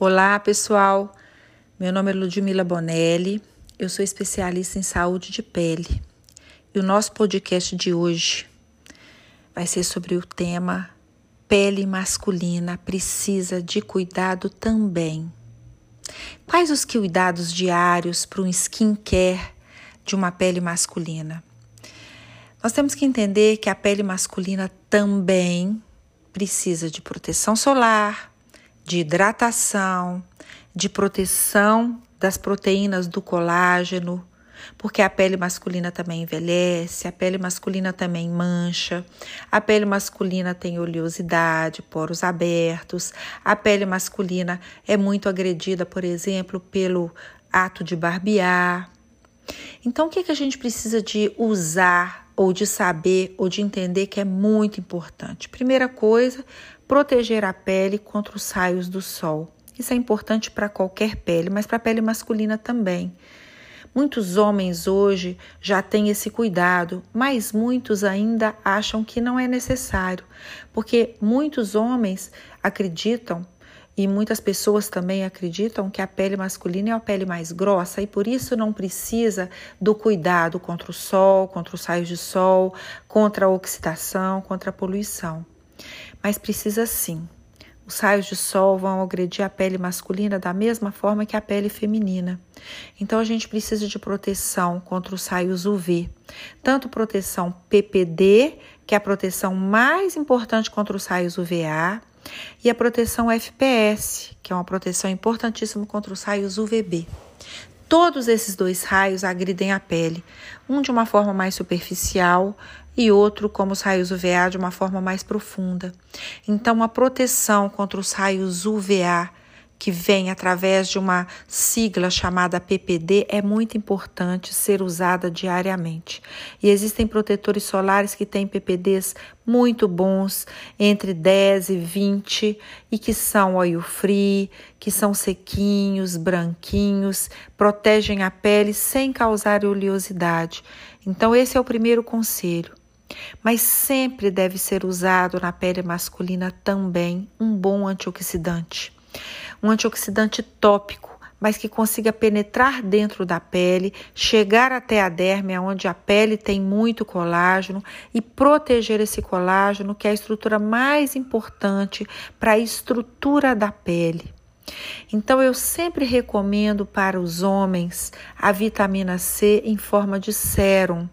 Olá, pessoal. Meu nome é Ludmila Bonelli. Eu sou especialista em saúde de pele. E o nosso podcast de hoje vai ser sobre o tema pele masculina precisa de cuidado também. Quais os cuidados diários para um skincare de uma pele masculina? Nós temos que entender que a pele masculina também precisa de proteção solar, de hidratação, de proteção das proteínas do colágeno, porque a pele masculina também envelhece, a pele masculina também mancha, a pele masculina tem oleosidade, poros abertos, a pele masculina é muito agredida, por exemplo, pelo ato de barbear. Então, o que, que a gente precisa de usar ou de saber ou de entender que é muito importante? Primeira coisa, proteger a pele contra os raios do sol. Isso é importante para qualquer pele, mas para a pele masculina também. Muitos homens hoje já têm esse cuidado, mas muitos ainda acham que não é necessário, porque muitos homens acreditam e muitas pessoas também acreditam que a pele masculina é a pele mais grossa e por isso não precisa do cuidado contra o sol, contra os raios de sol, contra a oxidação, contra a poluição mas precisa sim. Os raios de sol vão agredir a pele masculina da mesma forma que a pele feminina. Então a gente precisa de proteção contra os raios UV, tanto proteção PPD, que é a proteção mais importante contra os raios UVA, e a proteção FPS, que é uma proteção importantíssima contra os raios UVB. Todos esses dois raios agridem a pele, um de uma forma mais superficial e outro, como os raios UVA, de uma forma mais profunda. Então, a proteção contra os raios UVA que vem através de uma sigla chamada PPD é muito importante ser usada diariamente. E existem protetores solares que têm PPDs muito bons, entre 10 e 20, e que são oil free, que são sequinhos, branquinhos, protegem a pele sem causar oleosidade. Então, esse é o primeiro conselho. Mas sempre deve ser usado na pele masculina também um bom antioxidante um antioxidante tópico, mas que consiga penetrar dentro da pele, chegar até a derme, onde a pele tem muito colágeno, e proteger esse colágeno, que é a estrutura mais importante para a estrutura da pele. Então, eu sempre recomendo para os homens a vitamina C em forma de sérum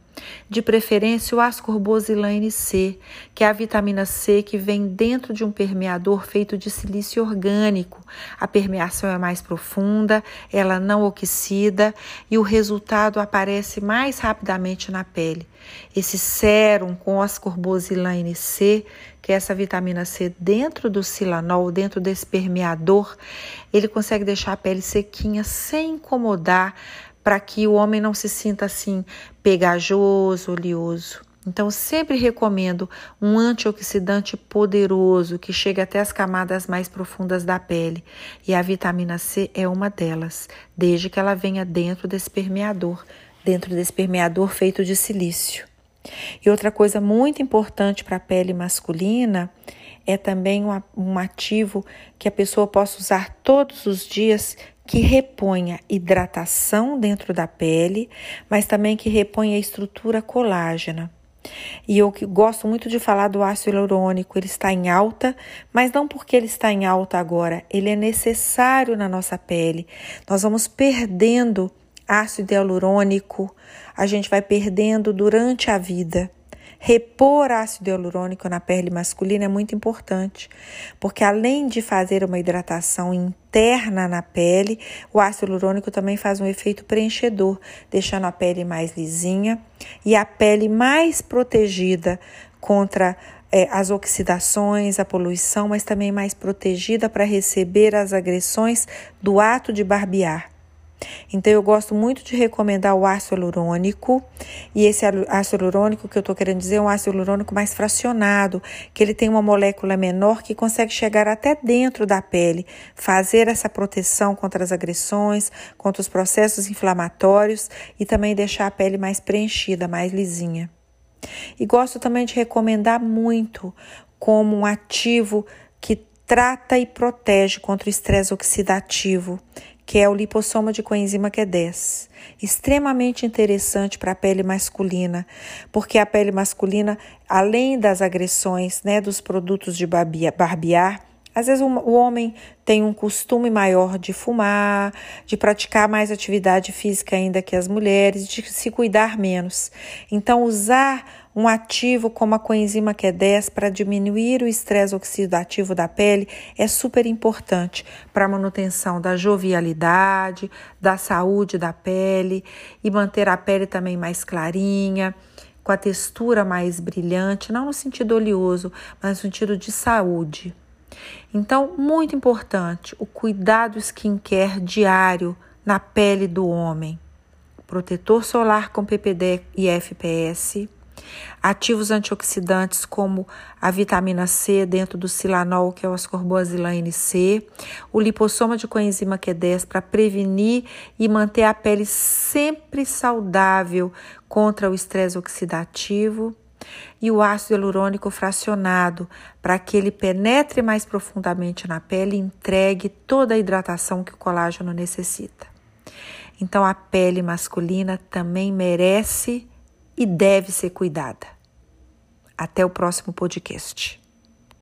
de preferência o ascorbosilane C, que é a vitamina C que vem dentro de um permeador feito de silício orgânico. A permeação é mais profunda, ela não oxida e o resultado aparece mais rapidamente na pele. Esse sérum com ascorbosilane C, que é essa vitamina C dentro do silanol, dentro desse permeador, ele consegue deixar a pele sequinha sem incomodar para que o homem não se sinta assim pegajoso, oleoso. Então, sempre recomendo um antioxidante poderoso que chega até as camadas mais profundas da pele. E a vitamina C é uma delas, desde que ela venha dentro desse permeador, dentro desse permeador feito de silício. E outra coisa muito importante para a pele masculina é também um ativo que a pessoa possa usar todos os dias, que reponha hidratação dentro da pele, mas também que reponha a estrutura colágena. E eu gosto muito de falar do ácido hialurônico, ele está em alta, mas não porque ele está em alta agora, ele é necessário na nossa pele. Nós vamos perdendo ácido hialurônico, a gente vai perdendo durante a vida. Repor ácido hialurônico na pele masculina é muito importante, porque além de fazer uma hidratação interna na pele, o ácido hialurônico também faz um efeito preenchedor, deixando a pele mais lisinha e a pele mais protegida contra é, as oxidações, a poluição, mas também mais protegida para receber as agressões do ato de barbear. Então, eu gosto muito de recomendar o ácido hialurônico. E esse ácido hialurônico que eu estou querendo dizer é um ácido hialurônico mais fracionado, que ele tem uma molécula menor que consegue chegar até dentro da pele, fazer essa proteção contra as agressões, contra os processos inflamatórios e também deixar a pele mais preenchida, mais lisinha. E gosto também de recomendar muito como um ativo que trata e protege contra o estresse oxidativo, que é o lipossoma de coenzima Q10. Extremamente interessante para a pele masculina, porque a pele masculina, além das agressões né, dos produtos de barbear, às vezes o homem tem um costume maior de fumar, de praticar mais atividade física ainda que as mulheres, de se cuidar menos. Então, usar um ativo como a coenzima Q10 para diminuir o estresse oxidativo da pele é super importante para a manutenção da jovialidade, da saúde da pele e manter a pele também mais clarinha com a textura mais brilhante, não no sentido oleoso, mas no sentido de saúde. Então, muito importante o cuidado skincare diário na pele do homem. Protetor solar com PPD e FPS, ativos antioxidantes como a vitamina C dentro do silanol, que é o ascorbosilane C, o lipossoma de coenzima Q10 para prevenir e manter a pele sempre saudável contra o estresse oxidativo e o ácido hialurônico fracionado para que ele penetre mais profundamente na pele e entregue toda a hidratação que o colágeno necessita. Então a pele masculina também merece e deve ser cuidada. Até o próximo podcast.